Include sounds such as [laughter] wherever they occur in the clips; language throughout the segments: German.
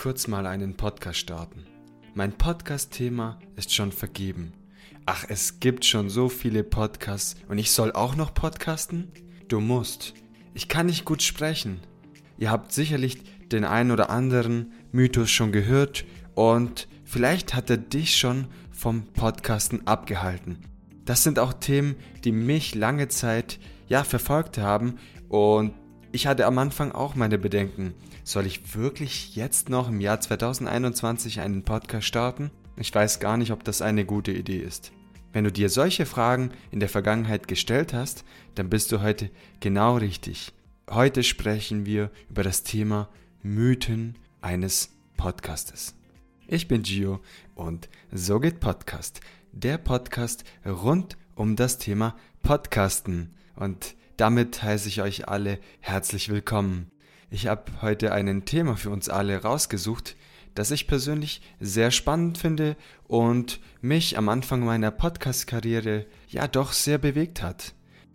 kurz mal einen Podcast starten. Mein Podcast-Thema ist schon vergeben. Ach, es gibt schon so viele Podcasts und ich soll auch noch podcasten? Du musst. Ich kann nicht gut sprechen. Ihr habt sicherlich den einen oder anderen Mythos schon gehört und vielleicht hat er dich schon vom Podcasten abgehalten. Das sind auch Themen, die mich lange Zeit ja verfolgt haben und ich hatte am Anfang auch meine Bedenken. Soll ich wirklich jetzt noch im Jahr 2021 einen Podcast starten? Ich weiß gar nicht, ob das eine gute Idee ist. Wenn du dir solche Fragen in der Vergangenheit gestellt hast, dann bist du heute genau richtig. Heute sprechen wir über das Thema Mythen eines Podcastes. Ich bin Gio und so geht Podcast, der Podcast rund um das Thema Podcasten. Und damit heiße ich euch alle herzlich willkommen. Ich habe heute ein Thema für uns alle rausgesucht, das ich persönlich sehr spannend finde und mich am Anfang meiner Podcast-Karriere ja doch sehr bewegt hat.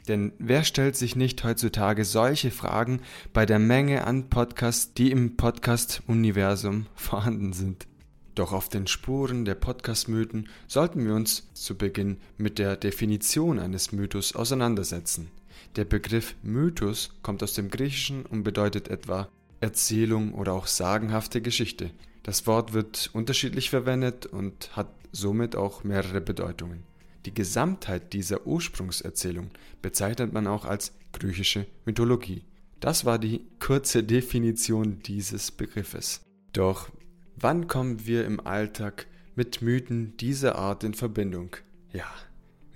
Denn wer stellt sich nicht heutzutage solche Fragen bei der Menge an Podcasts, die im Podcast-Universum [laughs] vorhanden sind? Doch auf den Spuren der Podcast-Mythen sollten wir uns zu Beginn mit der Definition eines Mythos auseinandersetzen. Der Begriff Mythos kommt aus dem Griechischen und bedeutet etwa Erzählung oder auch sagenhafte Geschichte. Das Wort wird unterschiedlich verwendet und hat somit auch mehrere Bedeutungen. Die Gesamtheit dieser Ursprungserzählung bezeichnet man auch als griechische Mythologie. Das war die kurze Definition dieses Begriffes. Doch wann kommen wir im Alltag mit Mythen dieser Art in Verbindung? Ja,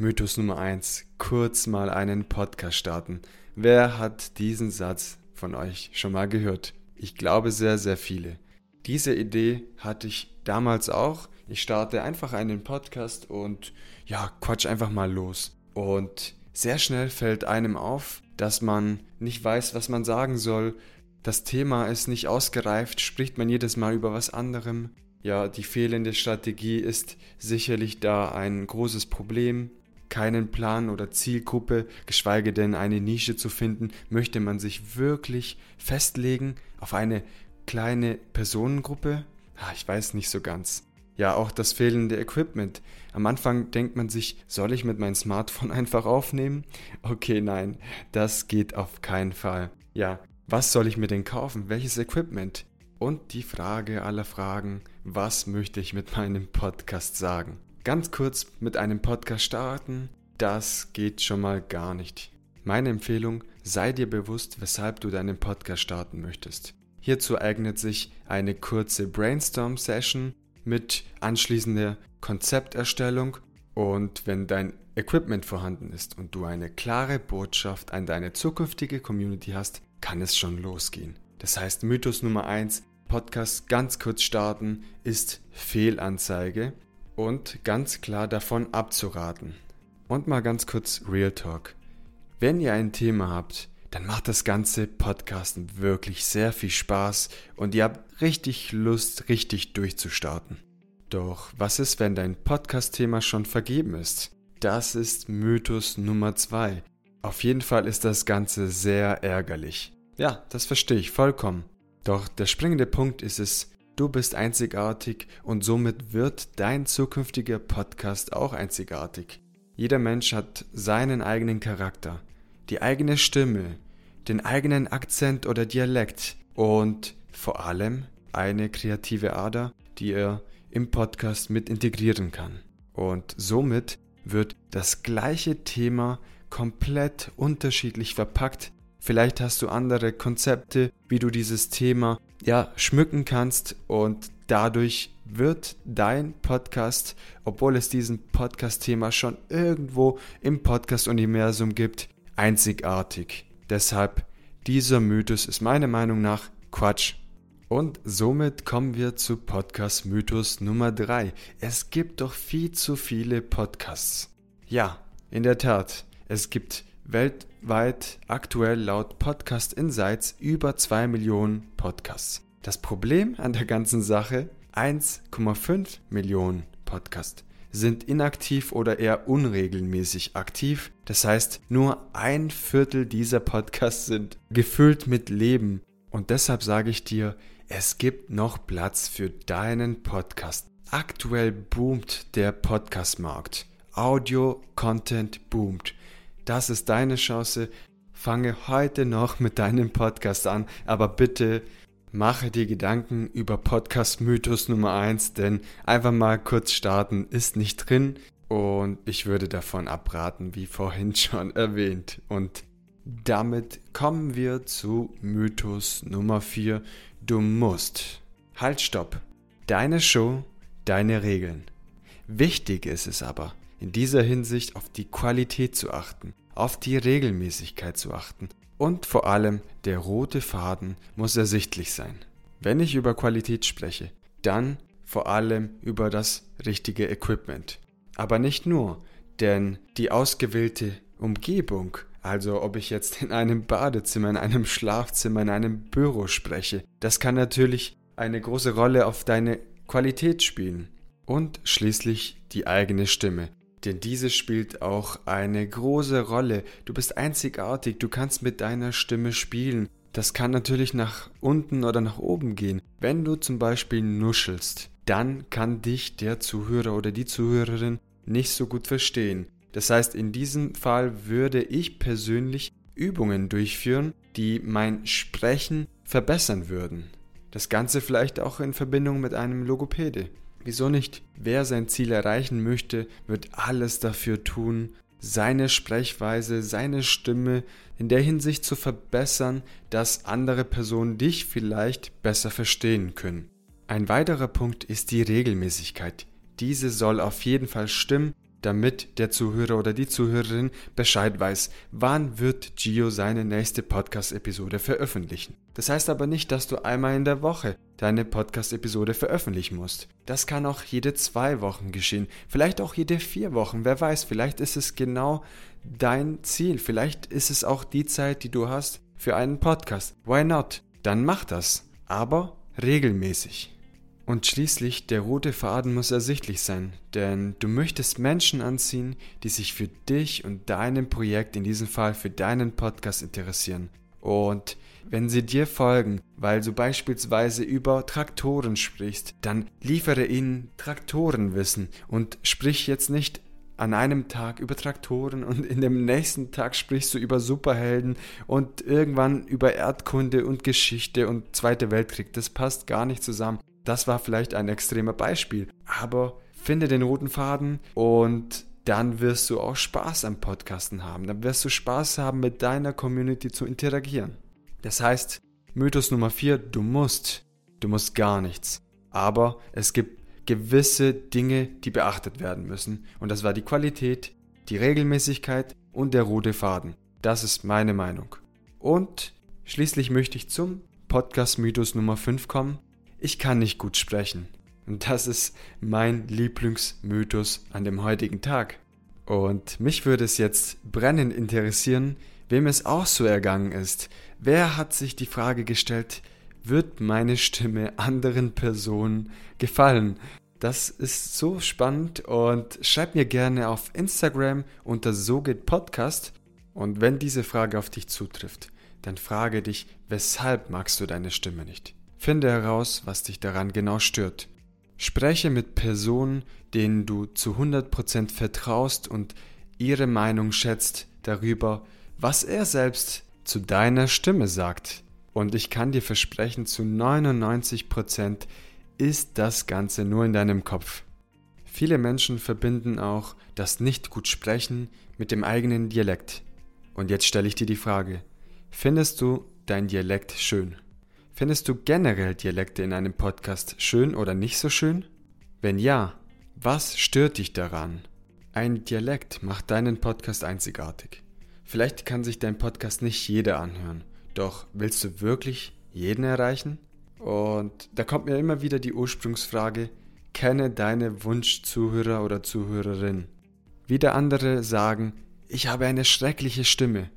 Mythos Nummer 1. Kurz mal einen Podcast starten. Wer hat diesen Satz von euch schon mal gehört? Ich glaube sehr, sehr viele. Diese Idee hatte ich damals auch. Ich starte einfach einen Podcast und ja, quatsch einfach mal los. Und sehr schnell fällt einem auf, dass man nicht weiß, was man sagen soll. Das Thema ist nicht ausgereift, spricht man jedes Mal über was anderem. Ja, die fehlende Strategie ist sicherlich da ein großes Problem keinen Plan oder Zielgruppe, geschweige denn eine Nische zu finden, möchte man sich wirklich festlegen auf eine kleine Personengruppe? Ah, ich weiß nicht so ganz. Ja, auch das fehlende Equipment. Am Anfang denkt man sich, soll ich mit meinem Smartphone [laughs] einfach aufnehmen? Okay, nein, das geht auf keinen Fall. Ja, was soll ich mir denn kaufen? Welches Equipment? Und die Frage aller Fragen, was möchte ich mit meinem Podcast sagen? Ganz kurz mit einem Podcast starten, das geht schon mal gar nicht. Meine Empfehlung, sei dir bewusst, weshalb du deinen Podcast starten möchtest. Hierzu eignet sich eine kurze Brainstorm-Session mit anschließender Konzepterstellung und wenn dein Equipment vorhanden ist und du eine klare Botschaft an deine zukünftige Community hast, kann es schon losgehen. Das heißt, Mythos Nummer 1, Podcast ganz kurz starten, ist Fehlanzeige und ganz klar davon abzuraten. Und mal ganz kurz Real Talk. Wenn ihr ein Thema habt, dann macht das ganze Podcasten wirklich sehr viel Spaß und ihr habt richtig Lust, richtig durchzustarten. Doch was ist, wenn dein Podcast-Thema schon vergeben ist? Das ist Mythos Nummer 2. Auf jeden Fall ist das Ganze sehr ärgerlich. Ja, das verstehe ich vollkommen. Doch der springende Punkt ist es, Du bist einzigartig und somit wird dein zukünftiger Podcast auch einzigartig. Jeder Mensch hat seinen eigenen Charakter, die eigene Stimme, den eigenen Akzent oder Dialekt und vor allem eine kreative Ader, die er im Podcast mit integrieren kann. Und somit wird das gleiche Thema komplett unterschiedlich verpackt. Vielleicht hast du andere Konzepte, wie du dieses Thema ja, schmücken kannst und dadurch wird dein Podcast, obwohl es diesen Podcast-Thema schon irgendwo im Podcast-Universum gibt, einzigartig. Deshalb, dieser Mythos ist meiner Meinung nach Quatsch. Und somit kommen wir zu Podcast Mythos Nummer 3. Es gibt doch viel zu viele Podcasts. Ja, in der Tat, es gibt weltweit aktuell laut Podcast Insights über 2 Millionen Podcasts. Das Problem an der ganzen Sache, 1,5 Millionen Podcasts sind inaktiv oder eher unregelmäßig aktiv. Das heißt, nur ein Viertel dieser Podcasts sind gefüllt mit Leben. Und deshalb sage ich dir, es gibt noch Platz für deinen Podcast. Aktuell boomt der Podcast-Markt. Audio-Content boomt. Das ist deine Chance. Fange heute noch mit deinem Podcast an, aber bitte mache dir Gedanken über Podcast-Mythos Nummer 1, denn einfach mal kurz starten ist nicht drin und ich würde davon abraten, wie vorhin [laughs] schon erwähnt. Und damit kommen wir zu Mythos Nummer 4. Du musst. Halt, stopp. Deine Show, deine Regeln. Wichtig ist es aber, in dieser Hinsicht auf die Qualität zu achten, auf die Regelmäßigkeit zu achten und vor allem der rote Faden muss ersichtlich sein. Wenn ich über Qualität spreche, dann vor allem über das richtige Equipment. Aber nicht nur, denn die ausgewählte Umgebung also ob ich jetzt in einem Badezimmer, in einem Schlafzimmer, in einem Büro spreche, das kann natürlich eine große Rolle auf deine Qualität spielen. Und schließlich die eigene Stimme. Denn diese spielt auch eine große Rolle. Du bist einzigartig, du kannst mit deiner Stimme spielen. Das kann natürlich nach unten oder nach oben gehen. Wenn du zum Beispiel nuschelst, dann kann dich der Zuhörer oder die Zuhörerin nicht so gut verstehen. Das heißt, in diesem Fall würde ich persönlich Übungen durchführen, die mein Sprechen verbessern würden. Das Ganze vielleicht auch in Verbindung mit einem Logopäde. Wieso nicht? Wer sein Ziel erreichen möchte, wird alles dafür tun, seine Sprechweise, seine Stimme in der Hinsicht zu verbessern, dass andere Personen dich vielleicht besser verstehen können. Ein weiterer Punkt ist die Regelmäßigkeit. Diese soll auf jeden Fall stimmen damit der Zuhörer oder die Zuhörerin Bescheid weiß, wann wird Gio seine nächste Podcast-Episode veröffentlichen. Das heißt aber nicht, dass du einmal in der Woche deine Podcast-Episode veröffentlichen musst. Das kann auch jede zwei Wochen geschehen, vielleicht auch jede vier Wochen, wer weiß, vielleicht ist es genau dein Ziel, vielleicht ist es auch die Zeit, die du hast für einen Podcast. Why not? Dann mach das, aber regelmäßig. Und schließlich, der rote Faden muss ersichtlich sein, denn du möchtest Menschen anziehen, die sich für dich und deinem Projekt, in diesem Fall für deinen Podcast interessieren. Und wenn sie dir folgen, weil du beispielsweise über Traktoren sprichst, dann liefere ihnen Traktorenwissen und sprich jetzt nicht an einem Tag über Traktoren und in dem nächsten Tag sprichst du über Superhelden und irgendwann über Erdkunde und Geschichte und Zweite Weltkrieg. Das passt gar nicht zusammen. Das war vielleicht ein extremer Beispiel, aber finde den roten Faden und dann wirst du auch Spaß am Podcasten haben. Dann wirst du Spaß haben, mit deiner Community zu interagieren. Das heißt, Mythos Nummer 4, du musst. Du musst gar nichts. Aber es gibt gewisse Dinge, die beachtet werden müssen. Und das war die Qualität, die Regelmäßigkeit und der rote Faden. Das ist meine Meinung. Und schließlich möchte ich zum Podcast Mythos Nummer 5 kommen ich kann nicht gut sprechen. Und das ist mein Lieblingsmythos an dem heutigen Tag. Und mich würde es jetzt brennend interessieren, wem es auch so ergangen ist. Wer hat sich die Frage gestellt, wird meine Stimme anderen Personen gefallen? Das ist so spannend und schreib mir gerne auf Instagram unter So geht Podcast. Und wenn diese Frage auf dich zutrifft, dann frage dich, weshalb magst du deine Stimme nicht? Finde heraus, was dich daran genau stört. Spreche mit Personen, denen du zu 100% vertraust und ihre Meinung schätzt darüber, was er selbst zu deiner Stimme sagt. Und ich kann dir versprechen, zu 99% ist das Ganze nur in deinem Kopf. Viele Menschen verbinden auch das nicht gut sprechen mit dem eigenen Dialekt. Und jetzt stelle ich dir die Frage, findest du dein Dialekt schön? Findest du generell Dialekte in einem Podcast schön oder nicht so schön? Wenn ja, was stört dich daran? Ein Dialekt macht deinen Podcast einzigartig. Vielleicht kann sich dein Podcast nicht jeder anhören, doch willst du wirklich jeden erreichen? Und da kommt mir immer wieder die Ursprungsfrage, kenne deine Wunschzuhörer oder Zuhörerin. Wieder andere sagen, ich habe eine schreckliche Stimme.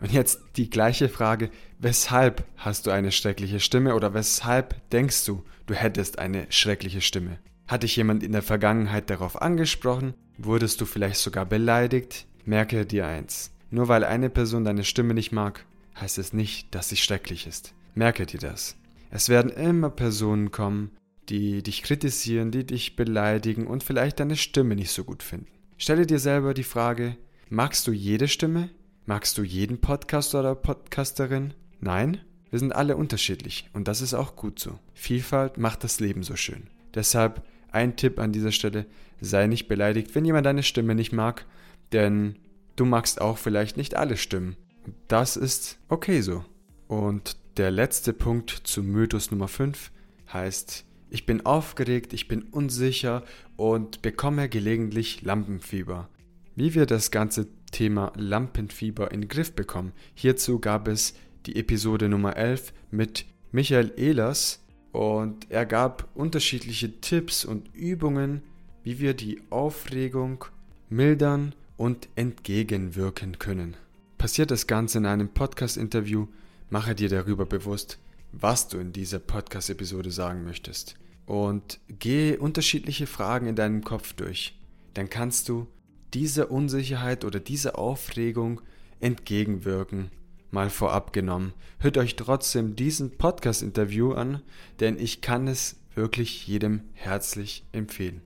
Und jetzt die gleiche Frage, weshalb hast du eine schreckliche Stimme oder weshalb denkst du, du hättest eine schreckliche Stimme? Hat dich jemand in der Vergangenheit darauf angesprochen? Wurdest du vielleicht sogar beleidigt? Merke dir eins. Nur weil eine Person deine Stimme nicht mag, heißt es nicht, dass sie schrecklich ist. Merke dir das. Es werden immer Personen kommen, die dich kritisieren, die dich beleidigen und vielleicht deine Stimme nicht so gut finden. Stelle dir selber die Frage, magst du jede Stimme? Magst du jeden Podcaster oder Podcasterin? Nein? Wir sind alle unterschiedlich und das ist auch gut so. Vielfalt macht das Leben so schön. Deshalb ein Tipp an dieser Stelle, sei nicht beleidigt, wenn jemand deine Stimme nicht mag, denn du magst auch vielleicht nicht alle Stimmen. Das ist okay so. Und der letzte Punkt zu Mythos Nummer 5 heißt, ich bin aufgeregt, ich bin unsicher und bekomme gelegentlich Lampenfieber. Wie wir das ganze Thema Lampenfieber in den Griff bekommen, hierzu gab es die Episode Nummer 11 mit Michael Ehlers und er gab unterschiedliche Tipps und Übungen, wie wir die Aufregung mildern und entgegenwirken können. Passiert das Ganze in einem Podcast-Interview, mache dir darüber bewusst, was du in dieser Podcast-Episode sagen möchtest. Und gehe unterschiedliche Fragen in deinem Kopf durch. Dann kannst du dieser Unsicherheit oder dieser Aufregung entgegenwirken. Mal vorab genommen. Hört euch trotzdem diesen Podcast-Interview an, denn ich kann es wirklich jedem herzlich empfehlen.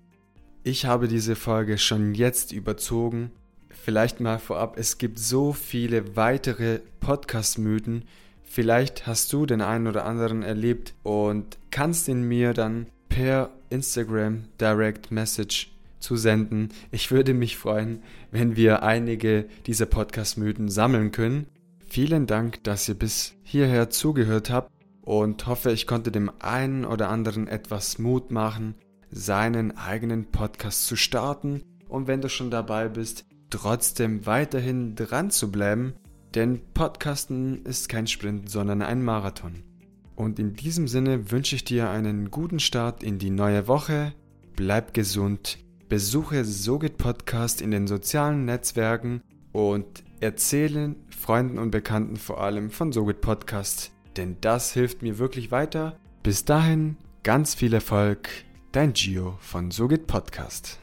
Ich habe diese Folge schon jetzt überzogen. Vielleicht mal vorab, es gibt so viele weitere Podcast-Mythen. Vielleicht hast du den einen oder anderen erlebt und kannst ihn mir dann per Instagram Direct Message zu senden. Ich würde mich freuen, wenn wir einige dieser Podcast-Mythen sammeln können. Vielen Dank, dass ihr bis hierher zugehört habt und hoffe, ich konnte dem einen oder anderen etwas Mut machen, seinen eigenen Podcast zu starten und wenn du schon dabei bist, trotzdem weiterhin dran zu bleiben, denn Podcasten ist kein Sprint, sondern ein Marathon. Und in diesem Sinne wünsche ich dir einen guten Start in die neue Woche, bleib gesund, besuche Sogit Podcast in den sozialen Netzwerken und erzähle Freunden und Bekannten vor allem von Sogit Podcast, denn das hilft mir wirklich weiter. Bis dahin ganz viel Erfolg, dein Gio von Sogit Podcast.